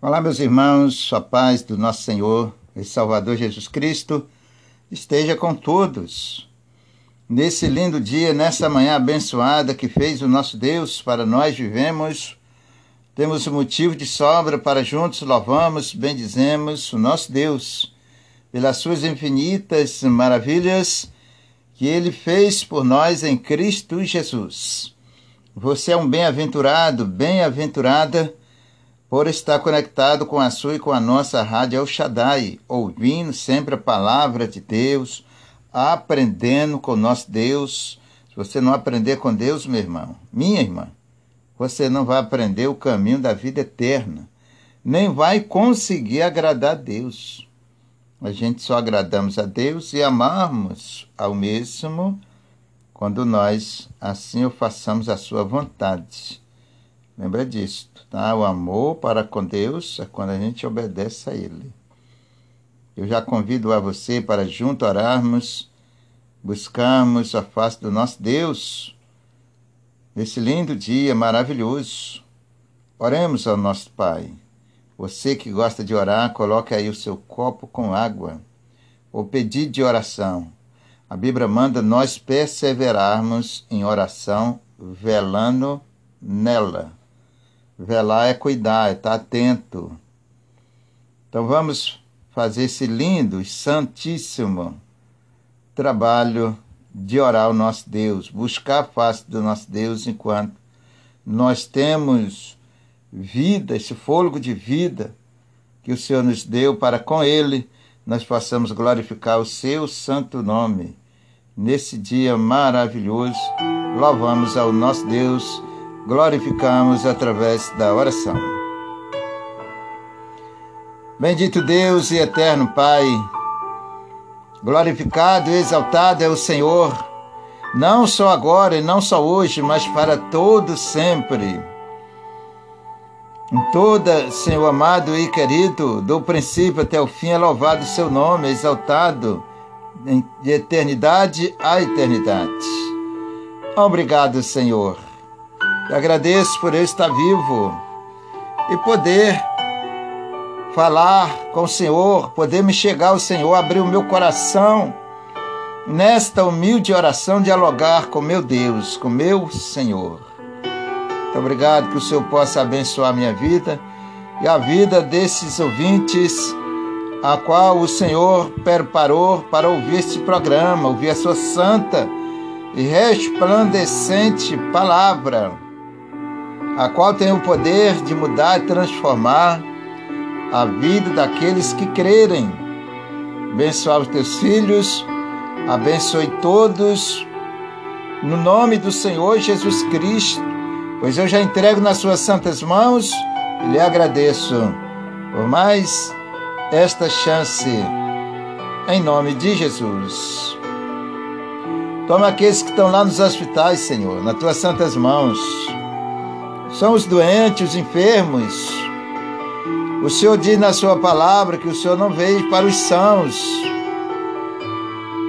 Olá, meus irmãos, a paz do nosso Senhor e Salvador Jesus Cristo esteja com todos. Nesse lindo dia, nessa manhã abençoada que fez o nosso Deus para nós vivemos, temos o motivo de sobra para juntos louvamos, bendizemos o nosso Deus pelas suas infinitas maravilhas que ele fez por nós em Cristo Jesus. Você é um bem-aventurado, bem-aventurada por estar conectado com a sua e com a nossa rádio El Shaddai, ouvindo sempre a palavra de Deus, aprendendo com nosso Deus. Se você não aprender com Deus, meu irmão, minha irmã, você não vai aprender o caminho da vida eterna, nem vai conseguir agradar a Deus. A gente só agradamos a Deus e amarmos ao mesmo quando nós assim o façamos a sua vontade. Lembra disso, tá? O amor para com Deus é quando a gente obedece a Ele. Eu já convido a você para junto orarmos, buscarmos a face do nosso Deus nesse lindo dia maravilhoso. Oremos ao nosso Pai. Você que gosta de orar, coloque aí o seu copo com água. O pedido de oração. A Bíblia manda nós perseverarmos em oração, velando nela. Velar é cuidar, é estar atento. Então vamos fazer esse lindo e santíssimo trabalho de orar ao nosso Deus, buscar a face do nosso Deus enquanto nós temos vida, esse fôlego de vida que o Senhor nos deu para com Ele nós possamos glorificar o seu santo nome. Nesse dia maravilhoso, louvamos ao nosso Deus glorificamos através da oração. Bendito Deus e eterno Pai, glorificado e exaltado é o Senhor, não só agora e não só hoje, mas para todo sempre. Em toda, Senhor amado e querido, do princípio até o fim, é louvado o seu nome, exaltado de eternidade a eternidade. Obrigado, Senhor eu agradeço por eu estar vivo e poder falar com o Senhor, poder me chegar ao Senhor, abrir o meu coração nesta humilde oração, dialogar com meu Deus, com meu Senhor. Muito obrigado que o Senhor possa abençoar minha vida e a vida desses ouvintes a qual o Senhor preparou para ouvir este programa, ouvir a sua santa e resplandecente palavra a qual tem o poder de mudar e transformar a vida daqueles que crerem. Abençoar os teus filhos, abençoe todos, no nome do Senhor Jesus Cristo, pois eu já entrego nas suas santas mãos e lhe agradeço por mais esta chance, em nome de Jesus. Toma aqueles que estão lá nos hospitais, Senhor, nas tuas santas mãos são os doentes, os enfermos. O Senhor diz na Sua palavra que o Senhor não veio para os sãos,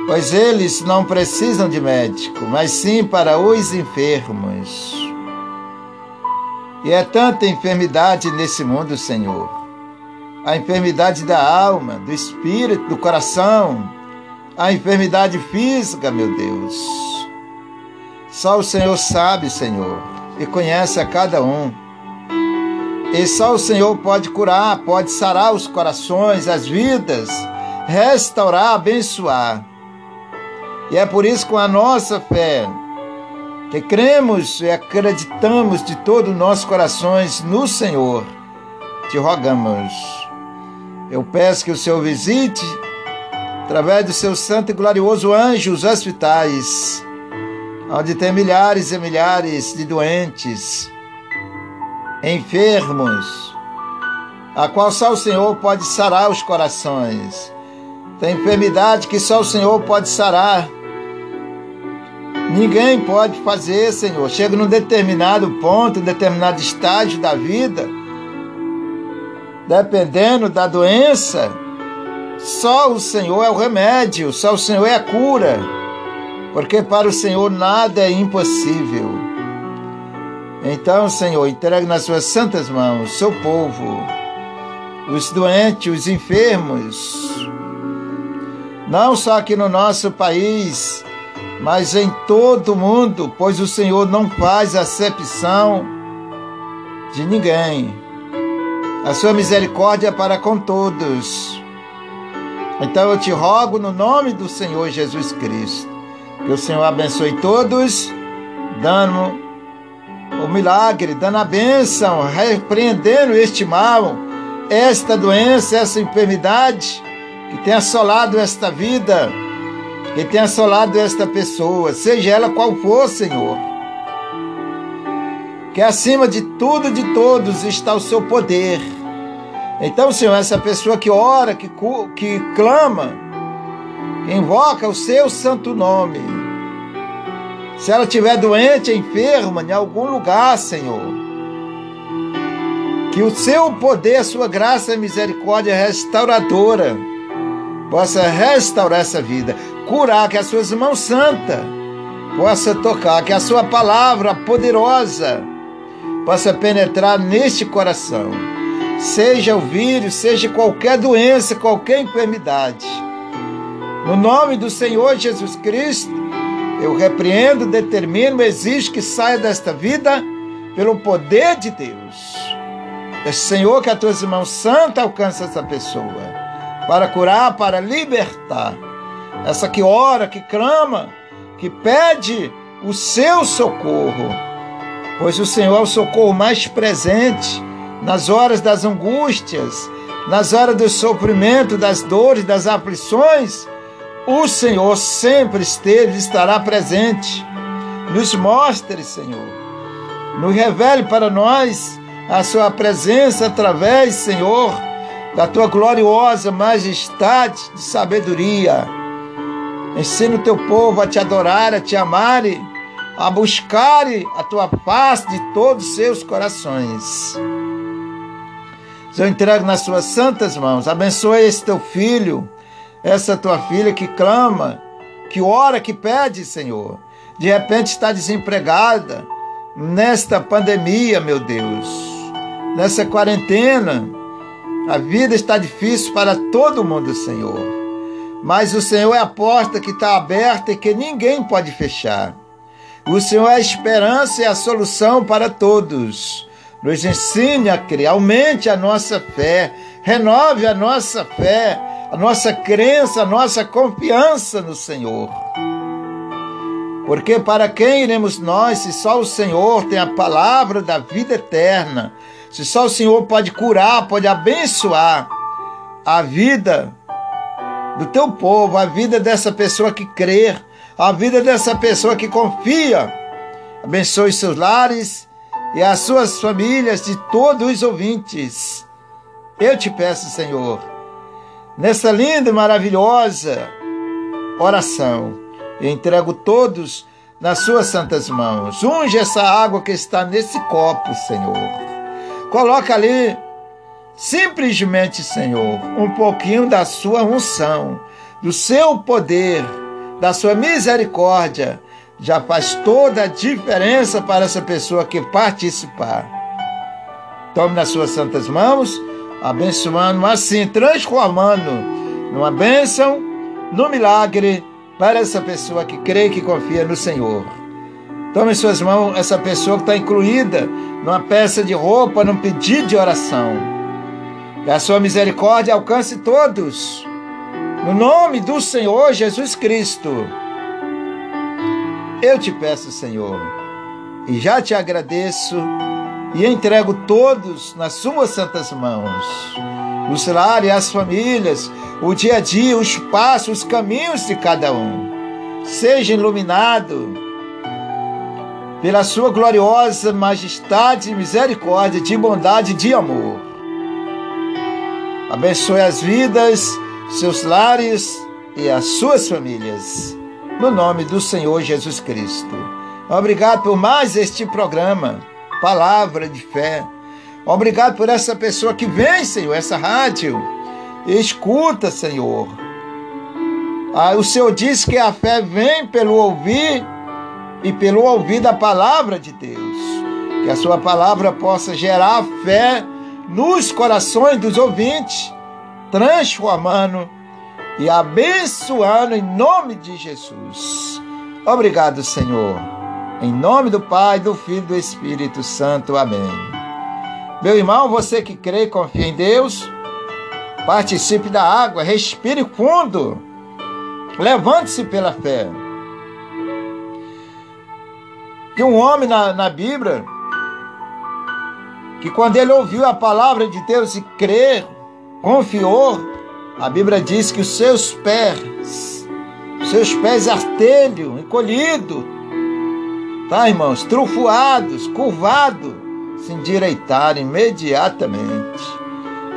pois eles não precisam de médico, mas sim para os enfermos. E é tanta enfermidade nesse mundo, Senhor. A enfermidade da alma, do espírito, do coração, a enfermidade física, meu Deus. Só o Senhor sabe, Senhor e conhece a cada um. E só o Senhor pode curar, pode sarar os corações, as vidas, restaurar, abençoar. E é por isso, com a nossa fé, que cremos e acreditamos de todo o nosso corações no Senhor, te rogamos. Eu peço que o Senhor visite, através do seu santo e glorioso anjo, os hospitais onde tem milhares e milhares de doentes, enfermos, a qual só o Senhor pode sarar os corações. Tem enfermidade que só o Senhor pode sarar. Ninguém pode fazer, Senhor. Chega num determinado ponto, um determinado estágio da vida, dependendo da doença, só o Senhor é o remédio, só o Senhor é a cura porque para o Senhor nada é impossível. Então, Senhor, entregue nas suas santas mãos seu povo, os doentes, os enfermos, não só aqui no nosso país, mas em todo o mundo, pois o Senhor não faz acepção de ninguém. A sua misericórdia é para com todos. Então eu te rogo no nome do Senhor Jesus Cristo, que o Senhor abençoe todos, dando o milagre, dando a bênção, repreendendo este mal, esta doença, essa enfermidade que tem assolado esta vida que tem assolado esta pessoa, seja ela qual for, Senhor. Que acima de tudo e de todos está o seu poder. Então, Senhor, essa pessoa que ora, que, que clama, invoca o seu santo nome, se ela estiver doente, enferma, em algum lugar, Senhor, que o seu poder, a sua graça e misericórdia restauradora possa restaurar essa vida, curar, que as suas mãos santas possa tocar, que a sua palavra poderosa possa penetrar neste coração. Seja o vírus, seja qualquer doença, qualquer enfermidade. No nome do Senhor Jesus Cristo, eu repreendo, determino, exijo que saia desta vida pelo poder de Deus. É Senhor que as tuas mãos santas alcancem essa pessoa para curar, para libertar. Essa que ora, que clama, que pede o seu socorro, pois o Senhor é o socorro mais presente nas horas das angústias, nas horas do sofrimento, das dores, das aflições. O Senhor sempre esteve e estará presente. Nos mostre, Senhor. Nos revele para nós a sua presença através, Senhor, da tua gloriosa majestade de sabedoria. Ensina o teu povo a te adorar, a te amar, a buscar a tua face de todos os seus corações. Eu entrego nas suas santas mãos. Abençoe esse teu filho, essa tua filha que clama, que ora, que pede, Senhor. De repente está desempregada nesta pandemia, meu Deus, nessa quarentena a vida está difícil para todo mundo, Senhor. Mas o Senhor é a porta que está aberta e que ninguém pode fechar. O Senhor é a esperança e a solução para todos. Nos ensine a criar, aumente a nossa fé, renove a nossa fé, a nossa crença, a nossa confiança no Senhor. Porque para quem iremos nós, se só o Senhor tem a palavra da vida eterna, se só o Senhor pode curar, pode abençoar a vida do teu povo, a vida dessa pessoa que crê, a vida dessa pessoa que confia. Abençoe seus lares e as suas famílias de todos os ouvintes. Eu te peço, Senhor, nessa linda e maravilhosa oração, eu entrego todos nas suas santas mãos. Unge essa água que está nesse copo, Senhor. Coloca ali, simplesmente, Senhor, um pouquinho da sua unção, do seu poder, da sua misericórdia. Já faz toda a diferença para essa pessoa que participar. Tome nas suas santas mãos, abençoando assim, transformando numa bênção, no milagre para essa pessoa que crê e que confia no Senhor. Tome em suas mãos essa pessoa que está incluída numa peça de roupa, num pedido de oração. Que a sua misericórdia alcance todos. No nome do Senhor Jesus Cristo. Eu te peço, Senhor, e já te agradeço e entrego todos nas suas santas mãos. Os lares, as famílias, o dia a dia, os passos, os caminhos de cada um. Seja iluminado pela sua gloriosa majestade, misericórdia, de bondade e de amor. Abençoe as vidas, seus lares e as suas famílias. No nome do Senhor Jesus Cristo. Obrigado por mais este programa, Palavra de Fé. Obrigado por essa pessoa que vem, Senhor, essa rádio. Escuta, Senhor. Ah, o Senhor diz que a fé vem pelo ouvir e pelo ouvir da palavra de Deus. Que a sua palavra possa gerar fé nos corações dos ouvintes, transformando e abençoando em nome de Jesus. Obrigado, Senhor. Em nome do Pai, do Filho e do Espírito Santo. Amém. Meu irmão, você que crê e confia em Deus, participe da água, respire fundo, levante-se pela fé. Tem um homem na, na Bíblia que quando ele ouviu a palavra de Deus e crer, confiou, a Bíblia diz que os seus pés, os seus pés artelho, encolhido, tá, irmãos, trufuados, curvados, se endireitaram imediatamente,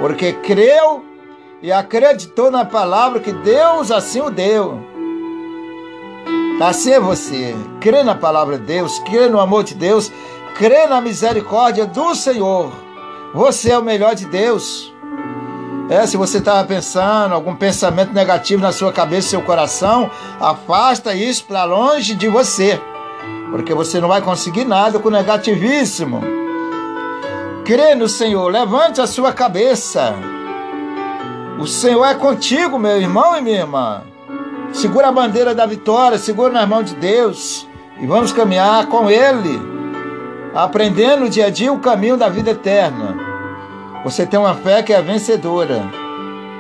porque creu e acreditou na palavra que Deus assim o deu. Assim é você, crê na palavra de Deus, crê no amor de Deus, crê na misericórdia do Senhor. Você é o melhor de Deus. É, se você estava pensando algum pensamento negativo na sua cabeça, seu coração, afasta isso para longe de você, porque você não vai conseguir nada com negativíssimo. Crê no Senhor, levante a sua cabeça. O Senhor é contigo, meu irmão e minha irmã. Segura a bandeira da vitória, segura nas mãos de Deus e vamos caminhar com Ele aprendendo dia a dia o caminho da vida eterna. Você tem uma fé que é vencedora.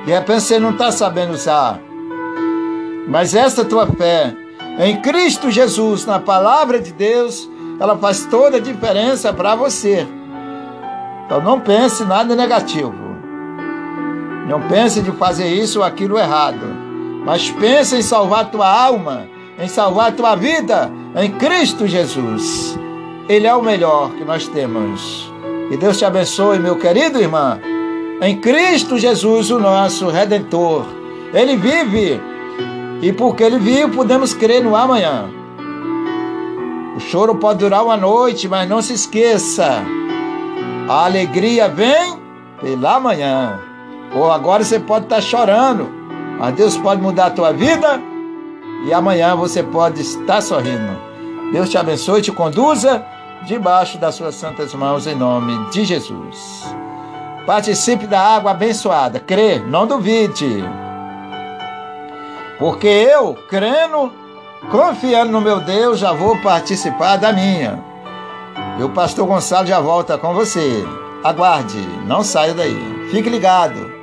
De repente você não está sabendo usar. Mas essa tua fé em Cristo Jesus, na palavra de Deus, ela faz toda a diferença para você. Então não pense nada negativo. Não pense de fazer isso ou aquilo errado. Mas pense em salvar tua alma, em salvar tua vida em Cristo Jesus. Ele é o melhor que nós temos. Que Deus te abençoe, meu querido irmão. Em Cristo Jesus, o nosso Redentor. Ele vive. E porque ele vive, podemos crer no amanhã. O choro pode durar uma noite, mas não se esqueça. A alegria vem pela manhã. Ou agora você pode estar chorando, mas Deus pode mudar a tua vida e amanhã você pode estar sorrindo. Deus te abençoe e te conduza debaixo das suas santas mãos, em nome de Jesus. Participe da água abençoada. Crê, não duvide. Porque eu, crendo, confiando no meu Deus, já vou participar da minha. E o pastor Gonçalo já volta com você. Aguarde, não saia daí. Fique ligado.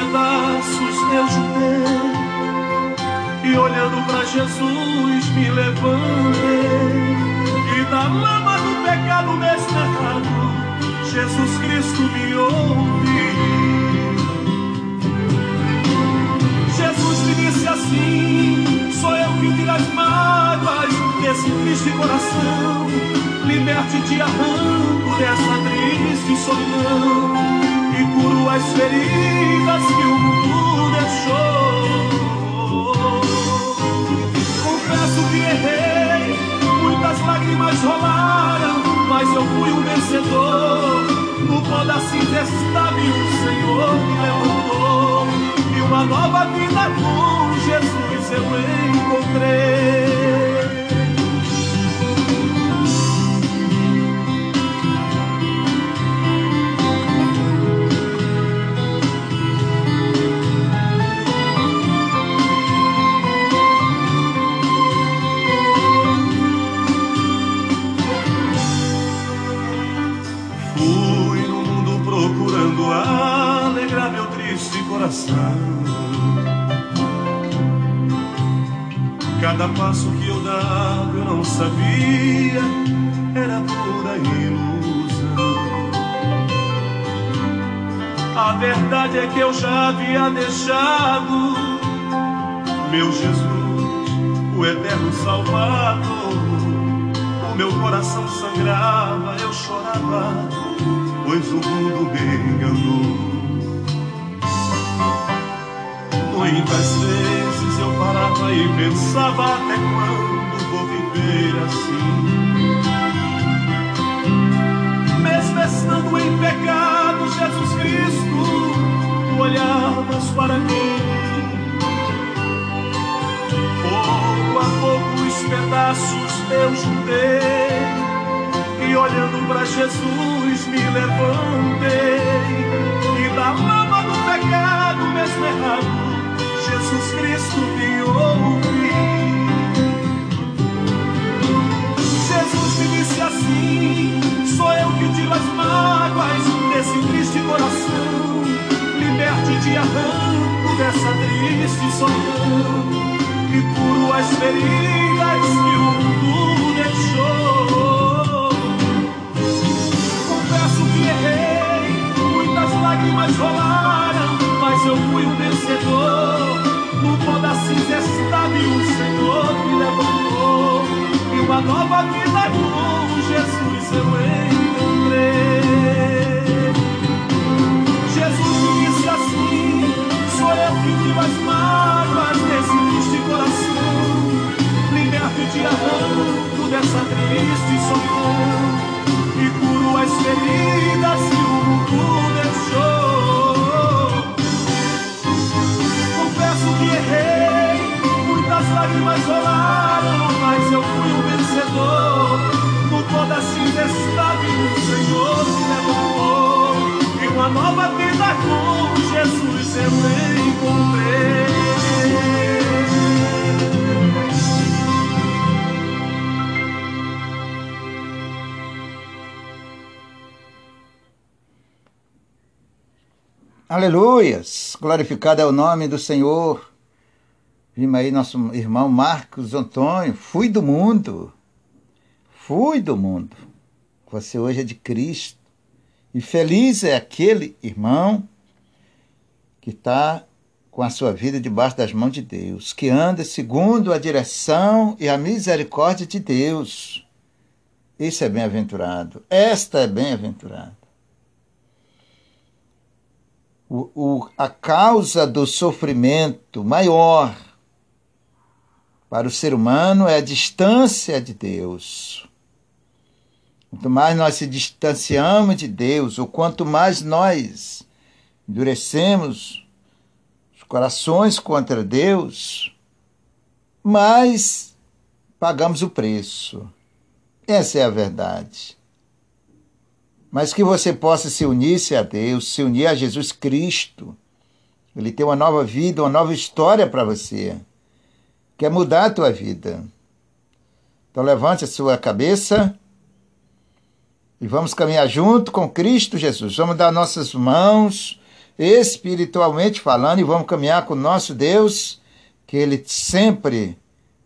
Pedaços eu juntei e olhando para Jesus me levantei e da lama do pecado desterrado Jesus Cristo me ouve. Jesus me disse assim: sou eu que tiro as mágoas desse triste coração, liberte te arranco dessa triste solidão e curo as feridas que o mundo deixou. Confesso que errei, muitas lágrimas rolaram mas eu fui um vencedor. No pó da cinza estava o Senhor me levantou. E uma nova vida com Jesus eu encontrei. Coração. Cada passo que eu dava eu não sabia, era pura ilusão. A verdade é que eu já havia deixado meu Jesus, o eterno Salvador. O meu coração sangrava, eu chorava, pois o mundo me enganou. Muitas vezes eu parava e pensava até quando vou viver assim. Mesmo estando em pecado, Jesus Cristo, tu olhavas para mim. Pouco a pouco os pedaços eu juntei e olhando para Jesus me levantei e da lama do pecado mesmo errado Jesus Cristo me ouve. Jesus me disse assim: sou eu que tiro as mágoas desse triste coração, liberte de arranco dessa triste solidão e curo as feridas que o mundo deixou. Confesso que errei, muitas lágrimas rolaram, mas eu fui o vencedor no pó da cinza estava e o Senhor me levantou. E uma nova vida com Jesus eu encontrei. Jesus disse assim: sou eu que tiro as mágoas desse triste coração. Liberto e te arranco dessa triste solidão. E curo as feridas que o mundo que errei, muitas lágrimas rolaram, mas eu fui o vencedor. No pó da cinza estava o Senhor me levantou. E uma nova vida com Jesus eu encontrei. Aleluias! Glorificado é o nome do Senhor. Vimos aí nosso irmão Marcos Antônio. Fui do mundo. Fui do mundo. Você hoje é de Cristo. E feliz é aquele irmão que está com a sua vida debaixo das mãos de Deus, que anda segundo a direção e a misericórdia de Deus. Isso é bem-aventurado. Esta é bem-aventurada. O, o, a causa do sofrimento maior para o ser humano é a distância de Deus. Quanto mais nós se distanciamos de Deus, ou quanto mais nós endurecemos os corações contra Deus, mais pagamos o preço. Essa é a verdade mas que você possa se unir-se a Deus, se unir a Jesus Cristo. Ele tem uma nova vida, uma nova história para você. Quer mudar a tua vida. Então levante a sua cabeça e vamos caminhar junto com Cristo Jesus. Vamos dar nossas mãos espiritualmente falando e vamos caminhar com o nosso Deus, que ele sempre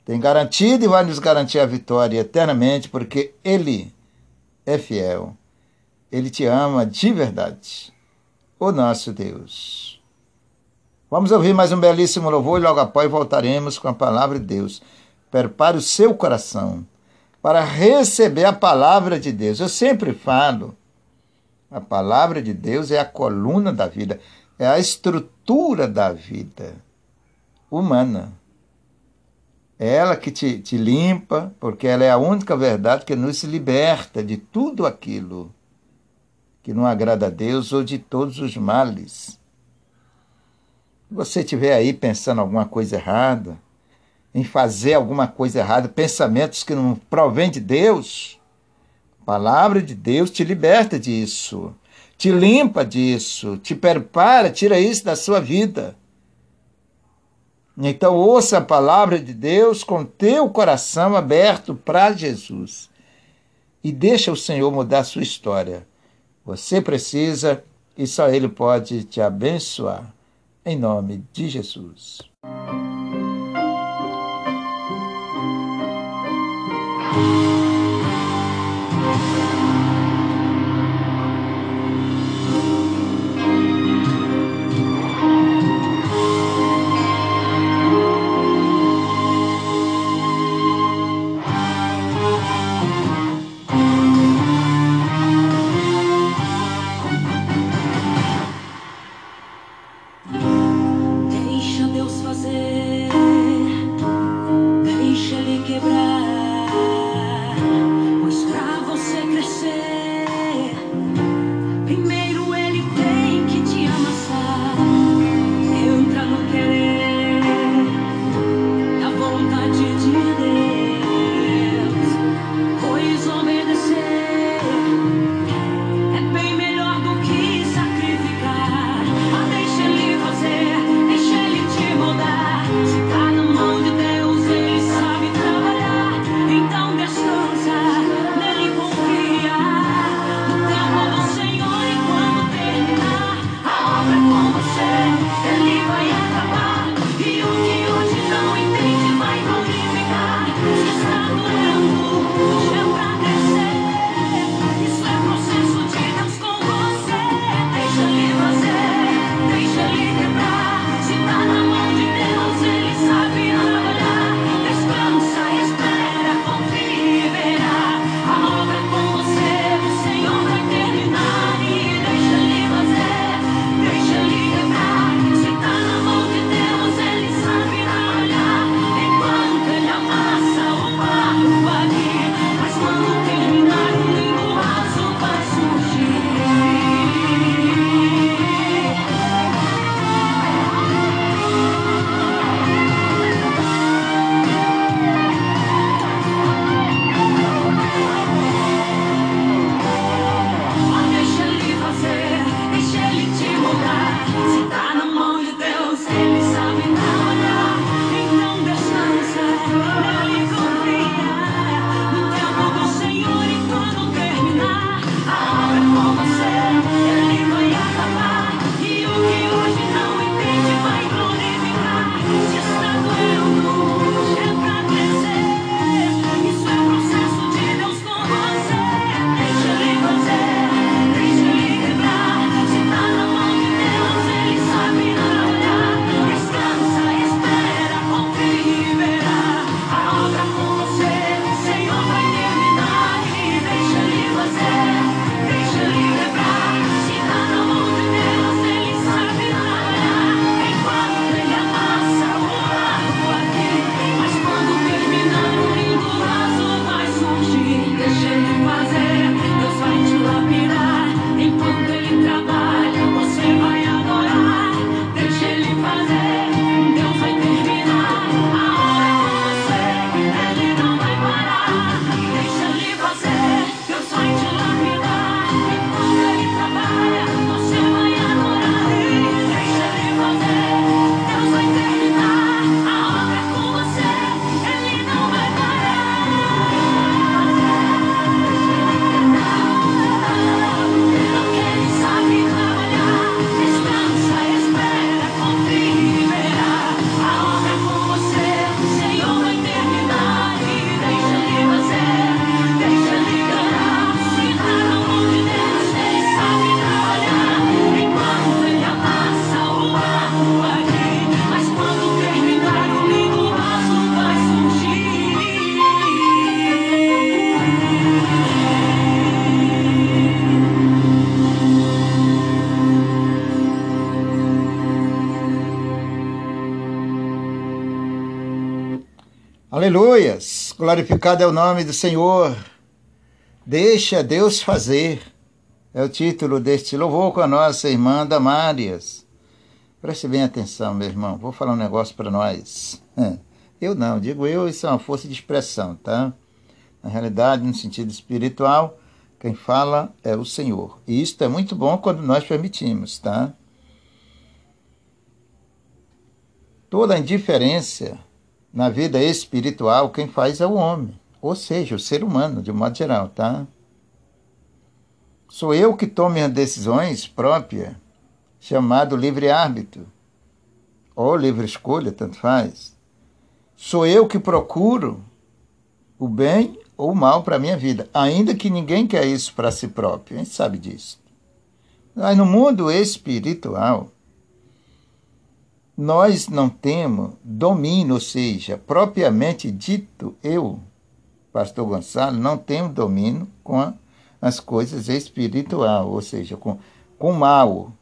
tem garantido e vai nos garantir a vitória eternamente, porque ele é fiel. Ele te ama de verdade. O nosso Deus. Vamos ouvir mais um belíssimo louvor e logo após voltaremos com a palavra de Deus. Prepare o seu coração para receber a palavra de Deus. Eu sempre falo, a palavra de Deus é a coluna da vida, é a estrutura da vida humana. É ela que te, te limpa, porque ela é a única verdade que nos liberta de tudo aquilo que não agrada a Deus ou de todos os males. Se você estiver aí pensando alguma coisa errada, em fazer alguma coisa errada, pensamentos que não provêm de Deus, a palavra de Deus te liberta disso, te limpa disso, te prepara, tira isso da sua vida. Então ouça a palavra de Deus com teu coração aberto para Jesus e deixa o Senhor mudar a sua história. Você precisa e só Ele pode te abençoar. Em nome de Jesus. fazer, Glorificado é o nome do Senhor. Deixa Deus fazer. É o título deste louvor com a nossa irmã Damárias. Preste bem atenção, meu irmão. Vou falar um negócio para nós. Eu não, digo eu, isso é uma força de expressão, tá? Na realidade, no sentido espiritual, quem fala é o Senhor. E isso é muito bom quando nós permitimos, tá? Toda indiferença na vida espiritual, quem faz é o homem, ou seja, o ser humano, de um modo geral, tá? Sou eu que tomo as decisões próprias, chamado livre-árbitro, ou livre escolha, tanto faz. Sou eu que procuro o bem ou o mal para a minha vida, ainda que ninguém quer isso para si próprio, a gente sabe disso. Mas no mundo espiritual, nós não temos domínio, ou seja, propriamente dito, eu, pastor Gonçalo, não tenho domínio com as coisas espiritual, ou seja, com, com o mal,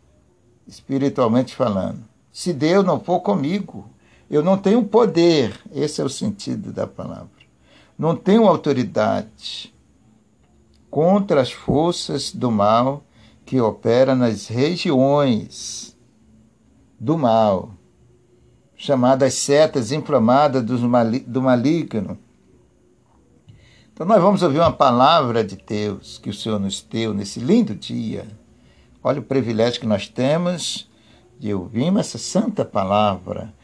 espiritualmente falando. Se Deus não for comigo, eu não tenho poder, esse é o sentido da palavra. Não tenho autoridade contra as forças do mal que operam nas regiões do mal chamadas setas inflamadas do maligno. Então, nós vamos ouvir uma palavra de Deus que o Senhor nos deu nesse lindo dia. Olha o privilégio que nós temos de ouvir essa santa palavra.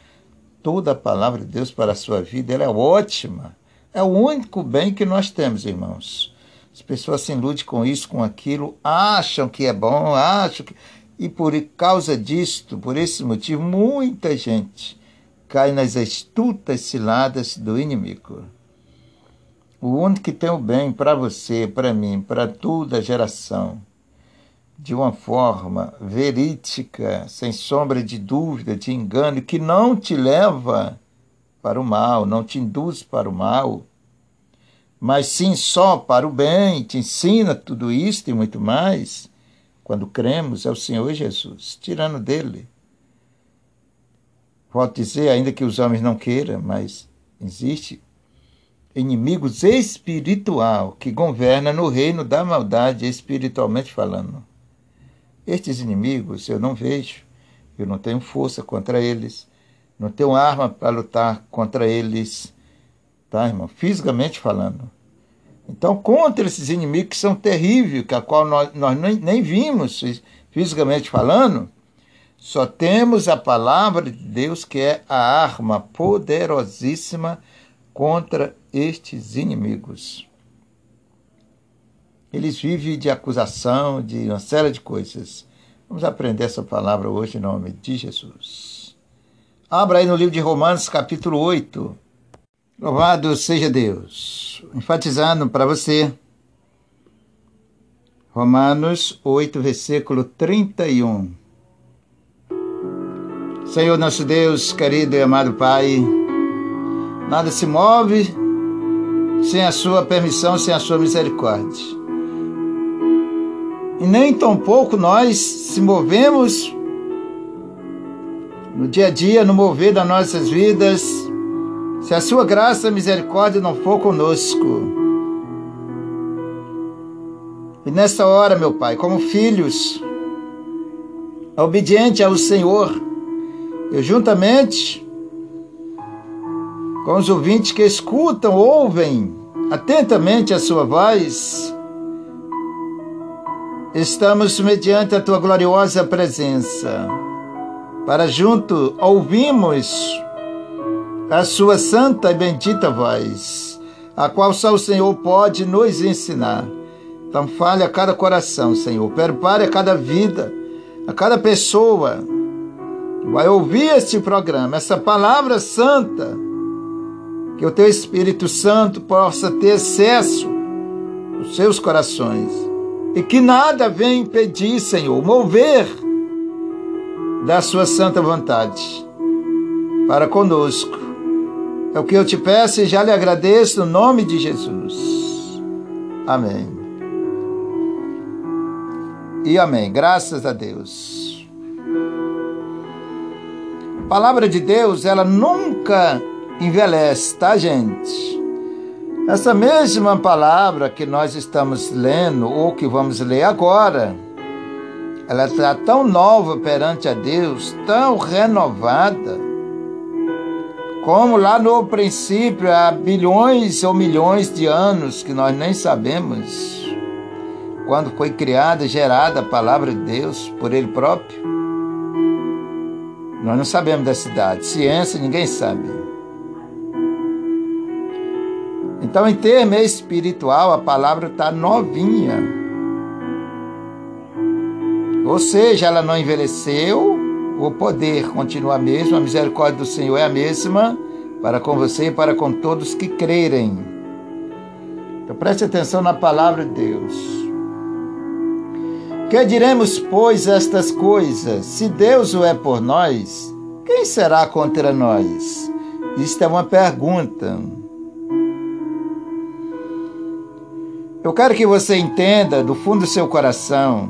Toda a palavra de Deus para a sua vida, ela é ótima. É o único bem que nós temos, irmãos. As pessoas se iludem com isso, com aquilo, acham que é bom, acham que. E por causa disto, por esse motivo, muita gente cai nas astutas ciladas do inimigo. O único que tem o bem para você, para mim, para toda a geração, de uma forma verídica, sem sombra de dúvida, de engano, que não te leva para o mal, não te induz para o mal, mas sim só para o bem, te ensina tudo isto e muito mais, quando cremos, é o Senhor Jesus, tirando dele Volto dizer, ainda que os homens não queiram, mas existe inimigos espiritual que governa no reino da maldade espiritualmente falando. Estes inimigos eu não vejo, eu não tenho força contra eles, não tenho arma para lutar contra eles, tá, irmão? Fisicamente falando. Então, contra esses inimigos que são terríveis, que a qual nós, nós nem, nem vimos fisicamente falando, só temos a palavra de Deus, que é a arma poderosíssima contra estes inimigos. Eles vivem de acusação, de uma série de coisas. Vamos aprender essa palavra hoje em nome de Jesus. Abra aí no livro de Romanos, capítulo 8. Louvado seja Deus. Enfatizando para você. Romanos 8, versículo 31. Senhor nosso Deus, querido e amado Pai, nada se move sem a Sua permissão, sem a Sua misericórdia. E nem tampouco nós se movemos no dia a dia, no mover das nossas vidas, se a Sua graça e misericórdia não for conosco. E nesta hora, meu Pai, como filhos, obediente ao Senhor, eu, juntamente com os ouvintes que escutam, ouvem atentamente a sua voz, estamos mediante a tua gloriosa presença, para junto ouvimos a sua santa e bendita voz, a qual só o Senhor pode nos ensinar. Então fale a cada coração, Senhor, prepare a cada vida, a cada pessoa vai ouvir este programa, essa palavra santa, que o teu Espírito Santo possa ter acesso aos seus corações e que nada venha impedir, Senhor, mover da sua santa vontade para conosco. É o que eu te peço e já lhe agradeço no nome de Jesus. Amém. E amém. Graças a Deus. Palavra de Deus, ela nunca envelhece, tá, gente? Essa mesma palavra que nós estamos lendo, ou que vamos ler agora, ela está tão nova perante a Deus, tão renovada, como lá no princípio, há bilhões ou milhões de anos que nós nem sabemos, quando foi criada, gerada a palavra de Deus por Ele próprio. Nós não sabemos da cidade, ciência ninguém sabe. Então, em termo espiritual, a palavra está novinha. Ou seja, ela não envelheceu, o poder continua a mesma, a misericórdia do Senhor é a mesma para com você e para com todos que crerem. Então preste atenção na palavra de Deus. Que diremos, pois, estas coisas? Se Deus o é por nós, quem será contra nós? Isto é uma pergunta. Eu quero que você entenda do fundo do seu coração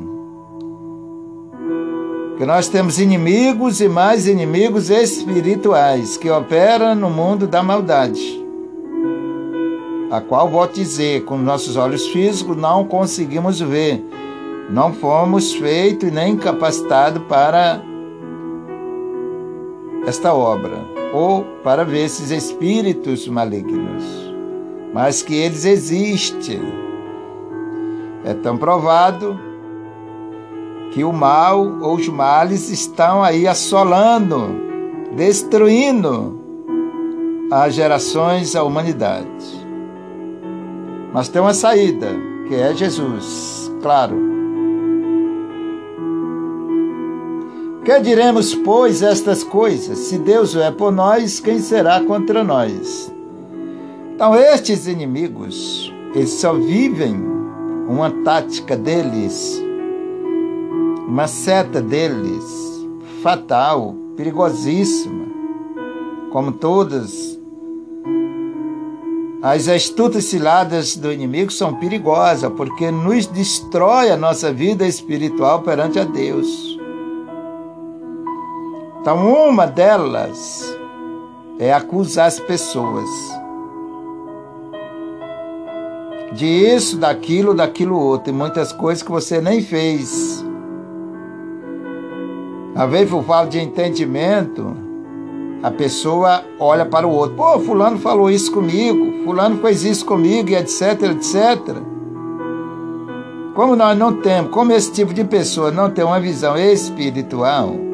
que nós temos inimigos e mais inimigos espirituais que operam no mundo da maldade, a qual, vou dizer, com nossos olhos físicos não conseguimos ver, não fomos feitos nem capacitados para esta obra, ou para ver esses espíritos malignos, mas que eles existem. É tão provado que o mal ou os males estão aí assolando, destruindo as gerações, a humanidade. Mas tem uma saída, que é Jesus, claro. Que diremos, pois, estas coisas? Se Deus é por nós, quem será contra nós? Então, estes inimigos, eles só vivem uma tática deles uma seta deles, fatal, perigosíssima, como todas. As astutas ciladas do inimigo são perigosas, porque nos destrói a nossa vida espiritual perante a Deus. Então, uma delas é acusar as pessoas de isso, daquilo, daquilo outro, e muitas coisas que você nem fez. Às vezes eu falo de entendimento, a pessoa olha para o outro. Pô, fulano falou isso comigo, fulano fez isso comigo, e etc, etc. Como nós não temos, como esse tipo de pessoa não tem uma visão espiritual,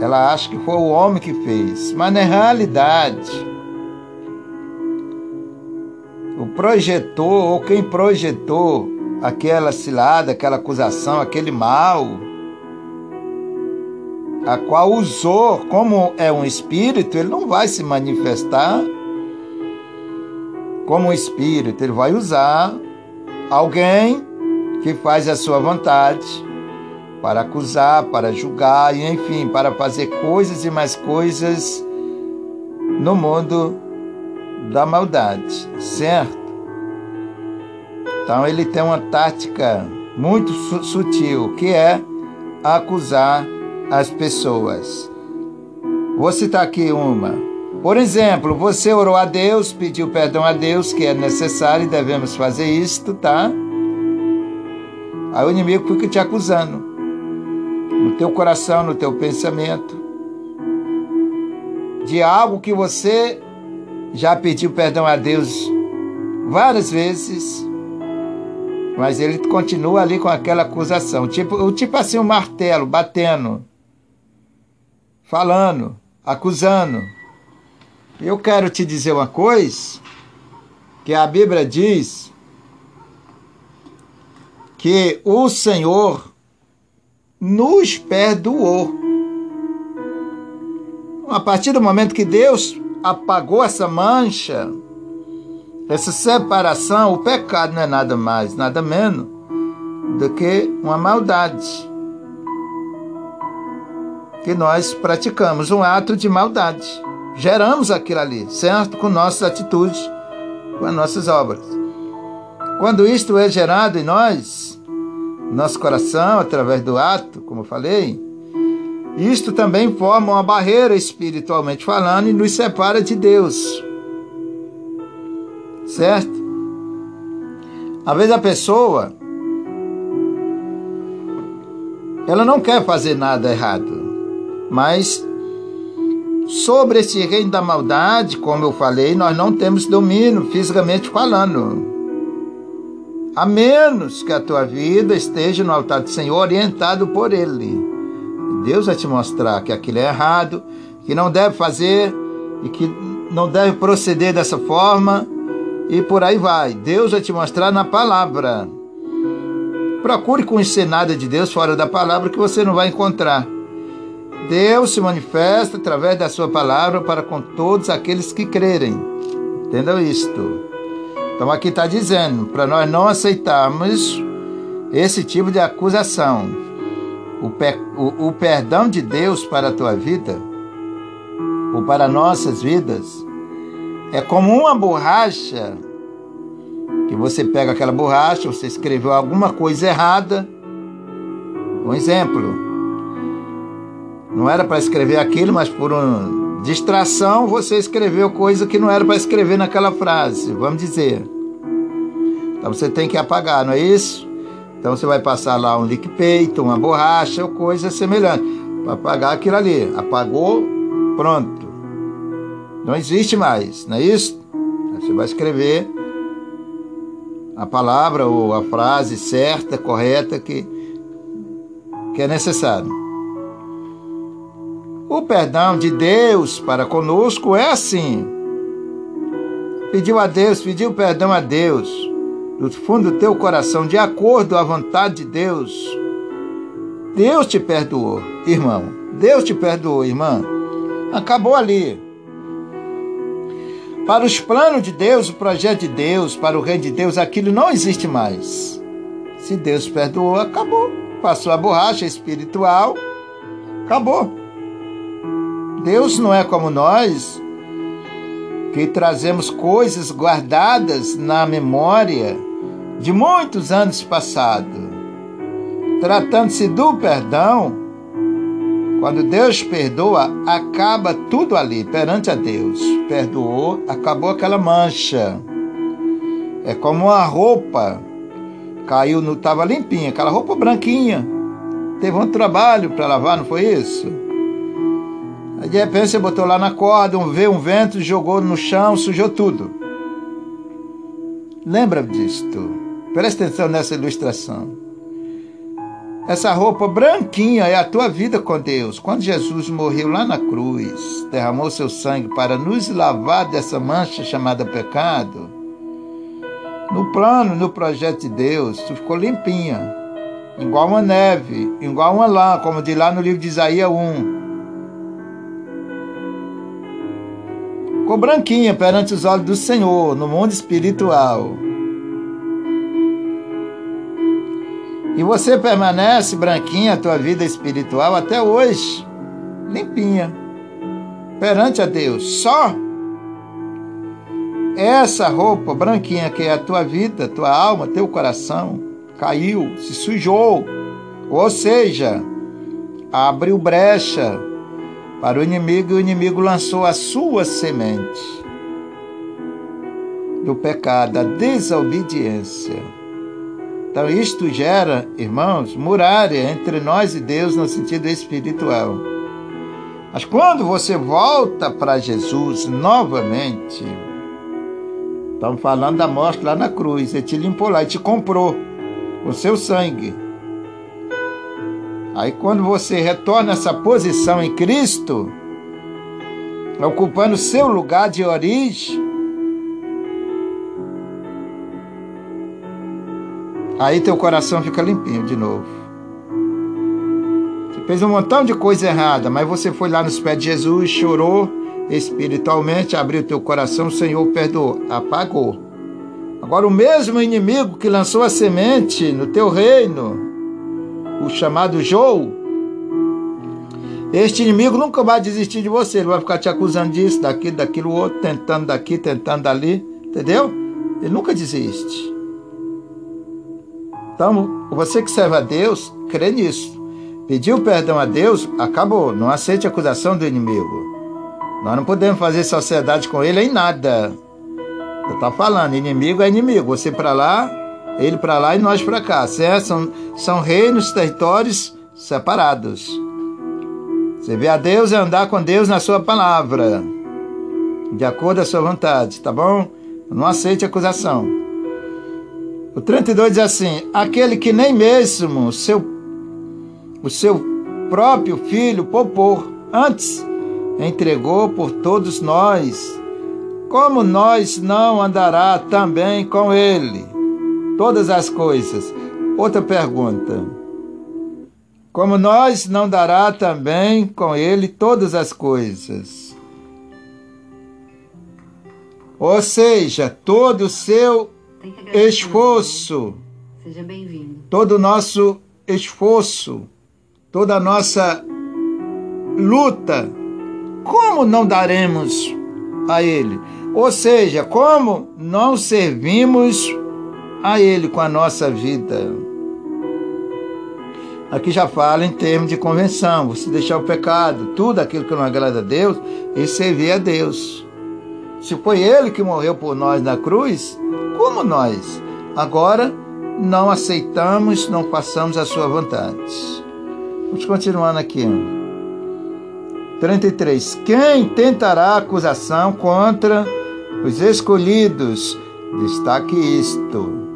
ela acha que foi o homem que fez. Mas na realidade, o projetor, ou quem projetou aquela cilada, aquela acusação, aquele mal, a qual usou, como é um espírito, ele não vai se manifestar como um espírito, ele vai usar alguém que faz a sua vontade para acusar, para julgar e enfim, para fazer coisas e mais coisas no mundo da maldade, certo? Então ele tem uma tática muito sutil, que é acusar as pessoas. Vou citar aqui uma. Por exemplo, você orou a Deus, pediu perdão a Deus, que é necessário e devemos fazer isto, tá? Aí o inimigo fica te acusando. No teu coração, no teu pensamento. De algo que você já pediu perdão a Deus várias vezes, mas ele continua ali com aquela acusação. Tipo, tipo assim, um martelo batendo falando, acusando. Eu quero te dizer uma coisa, que a Bíblia diz que o Senhor nos perdoou. A partir do momento que Deus apagou essa mancha, essa separação, o pecado não é nada mais, nada menos do que uma maldade que nós praticamos um ato de maldade. Geramos aquilo ali, certo? Com nossas atitudes, com as nossas obras. Quando isto é gerado em nós, nosso coração, através do ato, como eu falei, Isto também forma uma barreira espiritualmente falando e nos separa de Deus. Certo? Às vezes a pessoa ela não quer fazer nada errado, mas sobre esse reino da maldade, como eu falei, nós não temos domínio fisicamente falando. A menos que a tua vida esteja no altar do Senhor orientado por Ele. Deus vai te mostrar que aquilo é errado, que não deve fazer e que não deve proceder dessa forma e por aí vai. Deus vai te mostrar na palavra. Procure conhecer nada de Deus fora da palavra que você não vai encontrar. Deus se manifesta através da sua palavra para com todos aqueles que crerem. Entendam isto. Então aqui está dizendo, para nós não aceitarmos esse tipo de acusação. O, o, o perdão de Deus para a tua vida, ou para nossas vidas, é como uma borracha que você pega aquela borracha, você escreveu alguma coisa errada. Um exemplo, não era para escrever aquilo, mas por uma distração você escreveu coisa que não era para escrever naquela frase, vamos dizer. Então você tem que apagar, não é isso? Então você vai passar lá um peito, uma borracha ou coisa semelhante para apagar aquilo ali. Apagou, pronto. Não existe mais, não é isso? Você vai escrever a palavra ou a frase certa, correta que, que é necessário. O perdão de Deus para conosco é assim. Pediu a Deus, pediu perdão a Deus, do fundo do teu coração, de acordo à vontade de Deus. Deus te perdoou, irmão. Deus te perdoou, irmã. Acabou ali. Para os planos de Deus, o projeto de Deus, para o reino de Deus, aquilo não existe mais. Se Deus perdoou, acabou. Passou a borracha espiritual, acabou. Deus não é como nós, que trazemos coisas guardadas na memória de muitos anos passados. Tratando-se do perdão, quando Deus perdoa, acaba tudo ali perante a Deus. Perdoou, acabou aquela mancha. É como uma roupa caiu estava limpinha, aquela roupa branquinha. Teve um trabalho para lavar, não foi isso? Aí de repente você botou lá na corda, um veio um vento, jogou no chão, sujou tudo. Lembra disto? Presta atenção nessa ilustração. Essa roupa branquinha é a tua vida com Deus. Quando Jesus morreu lá na cruz, derramou seu sangue para nos lavar dessa mancha chamada pecado, no plano, no projeto de Deus, tu ficou limpinha, igual uma neve, igual uma lã, como diz lá no livro de Isaías 1. Ficou branquinha perante os olhos do Senhor, no mundo espiritual. E você permanece branquinha a tua vida espiritual até hoje, limpinha, perante a Deus. Só essa roupa branquinha que é a tua vida, tua alma, teu coração, caiu, se sujou. Ou seja, abriu brecha para o inimigo e o inimigo lançou a sua semente do pecado, da desobediência. Então, isto gera, irmãos, muralha entre nós e Deus no sentido espiritual. Mas quando você volta para Jesus novamente, estamos falando da morte lá na cruz, ele te limpou lá, ele te comprou com seu sangue. Aí quando você retorna essa posição em Cristo, ocupando seu lugar de origem, Aí teu coração fica limpinho de novo. Você fez um montão de coisa errada, mas você foi lá nos pés de Jesus, chorou espiritualmente, abriu teu coração, o Senhor perdoou, apagou. Agora o mesmo inimigo que lançou a semente no teu reino, o chamado Jou, este inimigo nunca vai desistir de você, ele vai ficar te acusando disso, daquilo, daquilo outro, tentando daqui, tentando dali, entendeu? Ele nunca desiste. Então, você que serve a Deus, crê nisso. Pediu perdão a Deus, acabou. Não aceite a acusação do inimigo. Nós não podemos fazer sociedade com ele em nada. Eu estou falando, inimigo é inimigo. Você para lá, ele para lá e nós para cá. Certo? São, são reinos, territórios separados. Servir a Deus é andar com Deus na sua palavra, de acordo a sua vontade, tá bom? Não aceite acusação. O 32 diz assim: aquele que nem mesmo seu, o seu próprio filho poupou, antes entregou por todos nós, como nós não andará também com ele todas as coisas? Outra pergunta. Como nós não dará também com ele todas as coisas? Ou seja, todo o seu esforço, Seja bem-vindo. todo o nosso esforço, toda a nossa luta, como não daremos a Ele? Ou seja, como não servimos a Ele com a nossa vida? Aqui já fala em termos de convenção, você deixar o pecado, tudo aquilo que não agrada a Deus, e servir a Deus. Se foi Ele que morreu por nós na cruz, como nós agora não aceitamos, não passamos a Sua vontade? Vamos continuando aqui. 33. Quem tentará acusação contra os escolhidos? Destaque isto.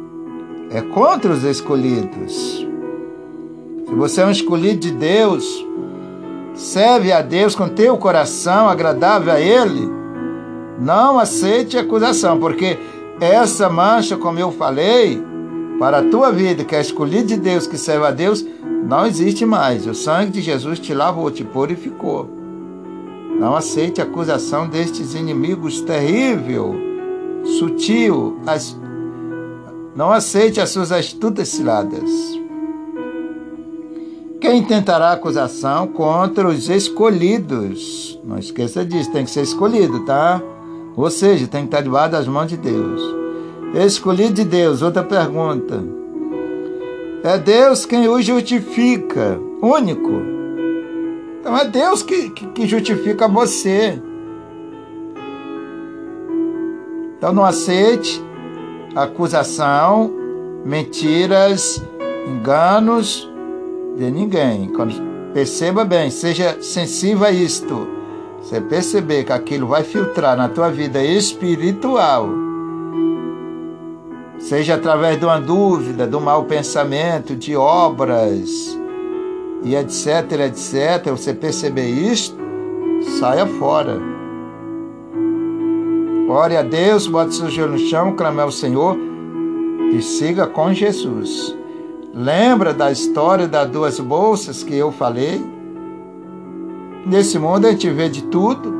É contra os escolhidos. Se você é um escolhido de Deus, serve a Deus com teu coração agradável a Ele, não aceite acusação, porque essa mancha, como eu falei, para a tua vida, que é escolhido de Deus, que serve a Deus, não existe mais. O sangue de Jesus te lavou, te purificou. Não aceite acusação destes inimigos terrível, sutil. As... Não aceite as suas astutas ciladas. Quem tentará acusação contra os escolhidos? Não esqueça disso, tem que ser escolhido, tá? Ou seja, tem que estar debaixo das mãos de Deus. Escolhido de Deus, outra pergunta. É Deus quem o justifica, único. Então é Deus que, que, que justifica você. Então não aceite acusação, mentiras, enganos de ninguém. Perceba bem, seja sensível a isto. Você perceber que aquilo vai filtrar na tua vida espiritual, seja através de uma dúvida, de um mau pensamento, de obras e etc, etc, você perceber isto, saia fora. Ore a Deus, bote seu joelho no chão, clame ao Senhor e siga com Jesus. Lembra da história das duas bolsas que eu falei? Nesse mundo a gente vê de tudo,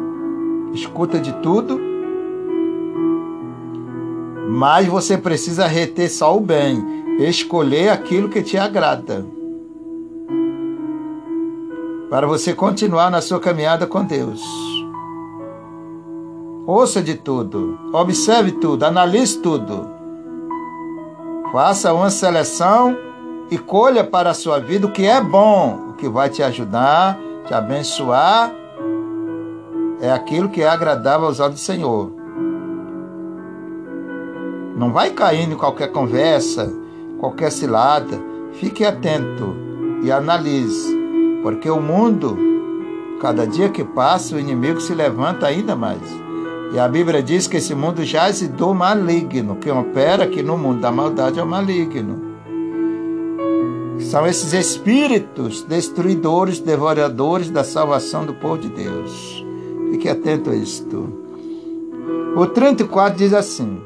escuta de tudo, mas você precisa reter só o bem, escolher aquilo que te agrada. Para você continuar na sua caminhada com Deus. Ouça de tudo, observe tudo, analise tudo. Faça uma seleção e colha para a sua vida o que é bom, o que vai te ajudar, te abençoar. É aquilo que é agradável aos olhos do Senhor. Não vai caindo em qualquer conversa, qualquer cilada. Fique atento e analise, porque o mundo, cada dia que passa, o inimigo se levanta ainda mais. E a Bíblia diz que esse mundo jaz do maligno, que opera aqui no mundo da maldade é o maligno. São esses espíritos destruidores, devoradores da salvação do povo de Deus. Fique atento a isto. O 34 diz assim: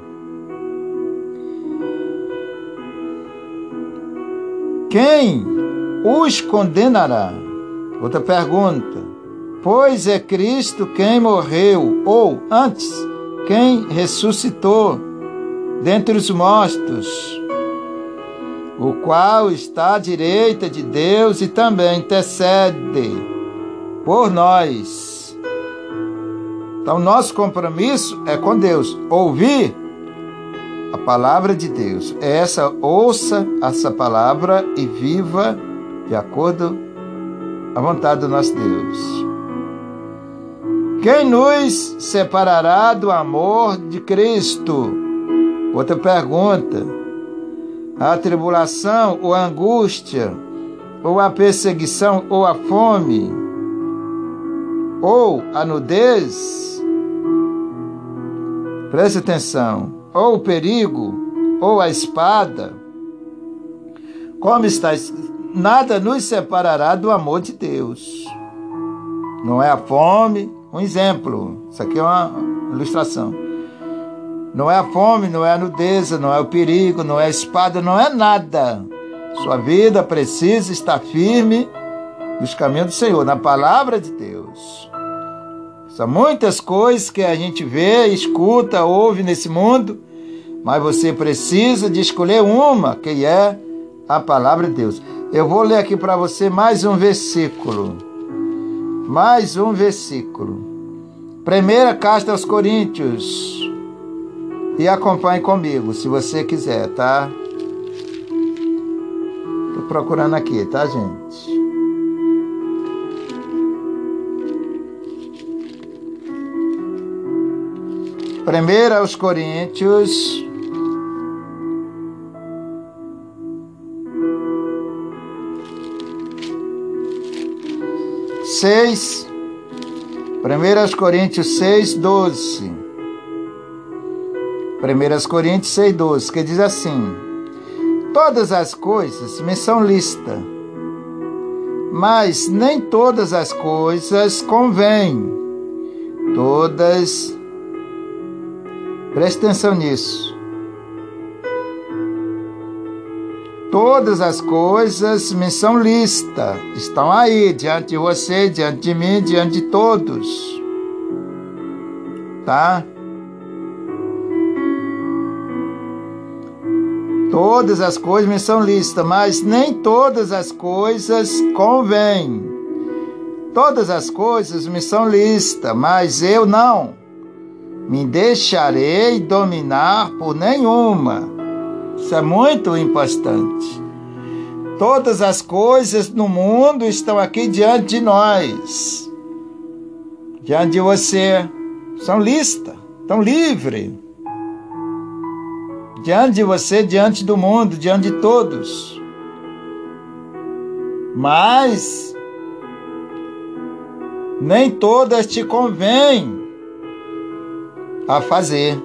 Quem os condenará? Outra pergunta. Pois é Cristo quem morreu, ou antes, quem ressuscitou dentre os mortos, o qual está à direita de Deus e também intercede por nós. Então, nosso compromisso é com Deus. Ouvir a palavra de Deus. Essa ouça essa palavra e viva de acordo a vontade do nosso Deus. Quem nos separará do amor de Cristo? Outra pergunta. A tribulação ou a angústia, ou a perseguição ou a fome, ou a nudez? Preste atenção. Ou o perigo, ou a espada. Como está nada nos separará do amor de Deus. Não é a fome, um exemplo. Isso aqui é uma ilustração. Não é a fome, não é a nudez, não é o perigo, não é a espada, não é nada. Sua vida precisa estar firme nos caminhos do Senhor, na palavra de Deus. São muitas coisas que a gente vê, escuta, ouve nesse mundo, mas você precisa de escolher uma, que é a palavra de Deus. Eu vou ler aqui para você mais um versículo. Mais um versículo. Primeira carta aos Coríntios. E acompanhe comigo, se você quiser, tá? Tô procurando aqui, tá, gente? Primeira aos Coríntios, 6, 1 Coríntios 6, 12. 1 Coríntios 6, 12, que diz assim: Todas as coisas me são listas, mas nem todas as coisas convêm. Todas, preste atenção nisso. Todas as coisas me são listas, estão aí diante de você, diante de mim, diante de todos. Tá? Todas as coisas me são listas, mas nem todas as coisas convêm. Todas as coisas me são listas, mas eu não me deixarei dominar por nenhuma isso é muito importante. Todas as coisas no mundo estão aqui diante de nós, diante de você. São lista, estão livres. Diante de você, diante do mundo, diante de todos. Mas nem todas te convêm a fazer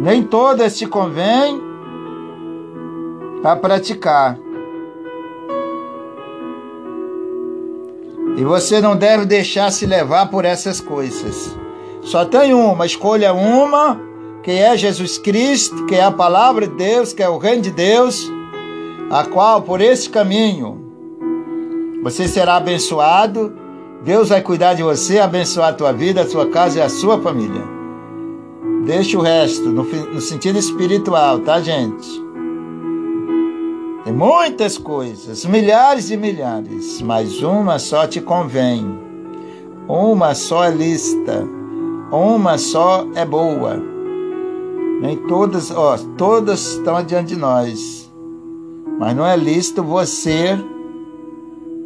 nem todas te convém a praticar. E você não deve deixar se levar por essas coisas. Só tem uma, escolha uma, que é Jesus Cristo, que é a palavra de Deus, que é o reino de Deus, a qual por esse caminho você será abençoado. Deus vai cuidar de você, abençoar a tua vida, a tua casa e a sua família. Deixa o resto no, no sentido espiritual, tá, gente? Tem muitas coisas, milhares e milhares, mas uma só te convém. Uma só é lista. Uma só é boa. Nem todas, ó, todas estão adiante de nós. Mas não é lícito você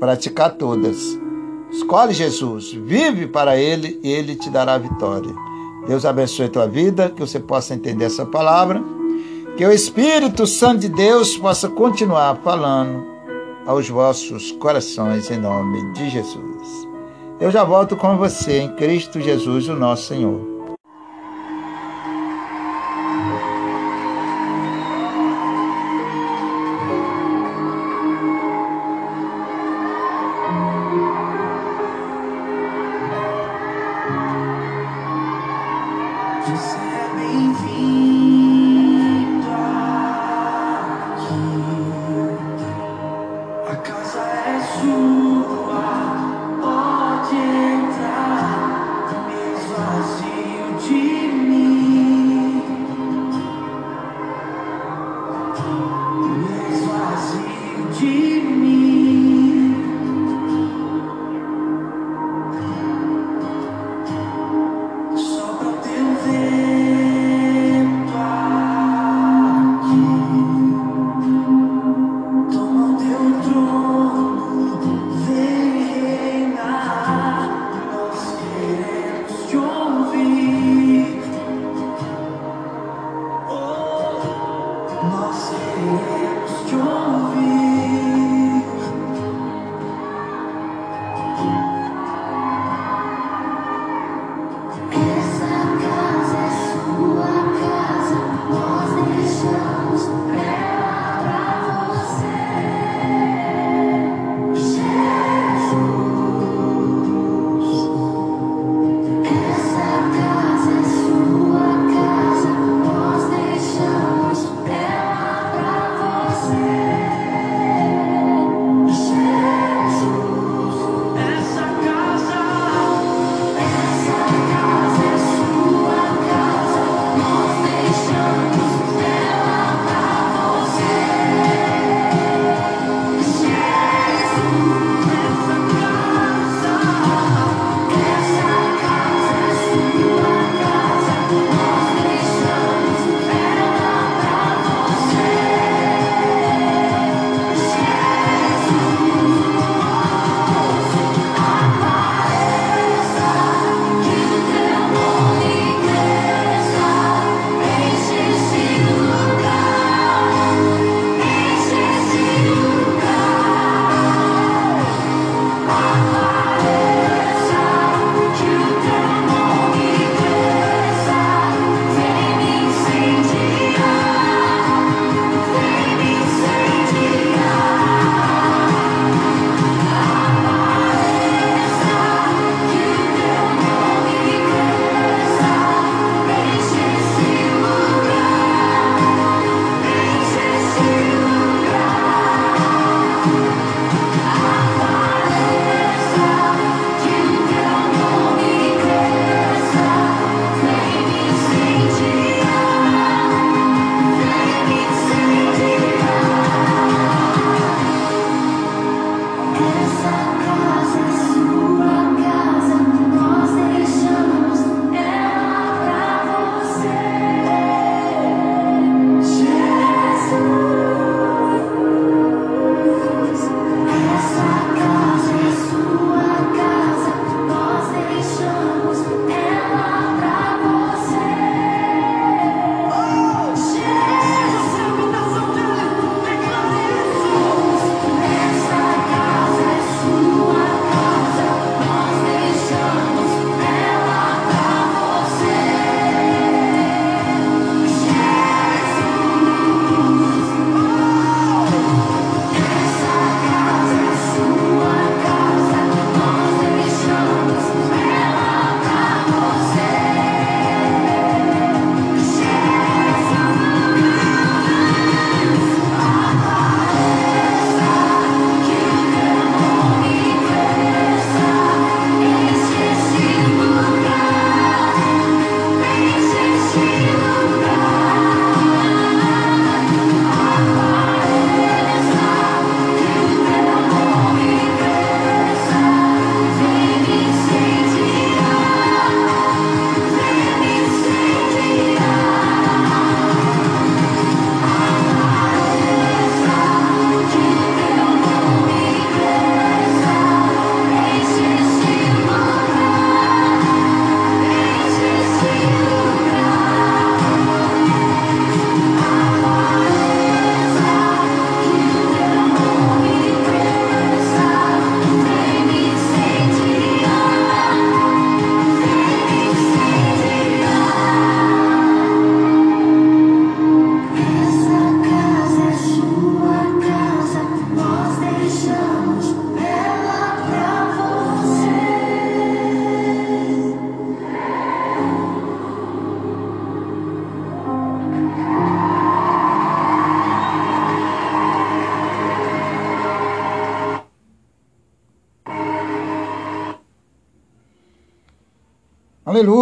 praticar todas. Escolhe Jesus, vive para Ele e Ele te dará vitória. Deus abençoe a tua vida, que você possa entender essa palavra, que o Espírito Santo de Deus possa continuar falando aos vossos corações em nome de Jesus. Eu já volto com você em Cristo Jesus, o nosso Senhor. strong.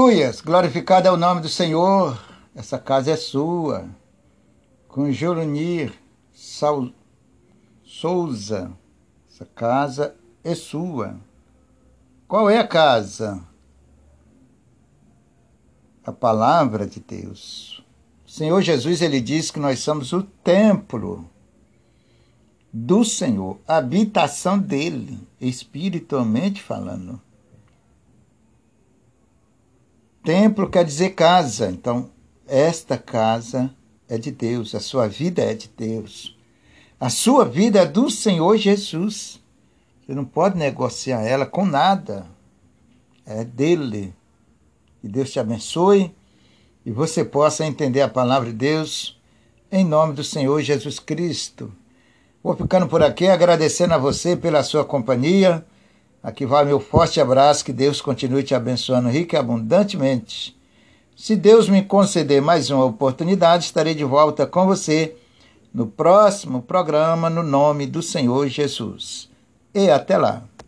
Aleluias! Glorificado é o nome do Senhor. Essa casa é sua. Com Jorunir Souza. Essa casa é sua. Qual é a casa? A palavra de Deus. O Senhor Jesus ele diz que nós somos o templo do Senhor, a habitação dele, espiritualmente falando. Templo quer dizer casa. Então, esta casa é de Deus, a sua vida é de Deus. A sua vida é do Senhor Jesus. Você não pode negociar ela com nada. É dele. Que Deus te abençoe e você possa entender a palavra de Deus em nome do Senhor Jesus Cristo. Vou ficando por aqui agradecendo a você pela sua companhia Aqui vai meu forte abraço, que Deus continue te abençoando rica e abundantemente. Se Deus me conceder mais uma oportunidade, estarei de volta com você no próximo programa, no nome do Senhor Jesus. E até lá.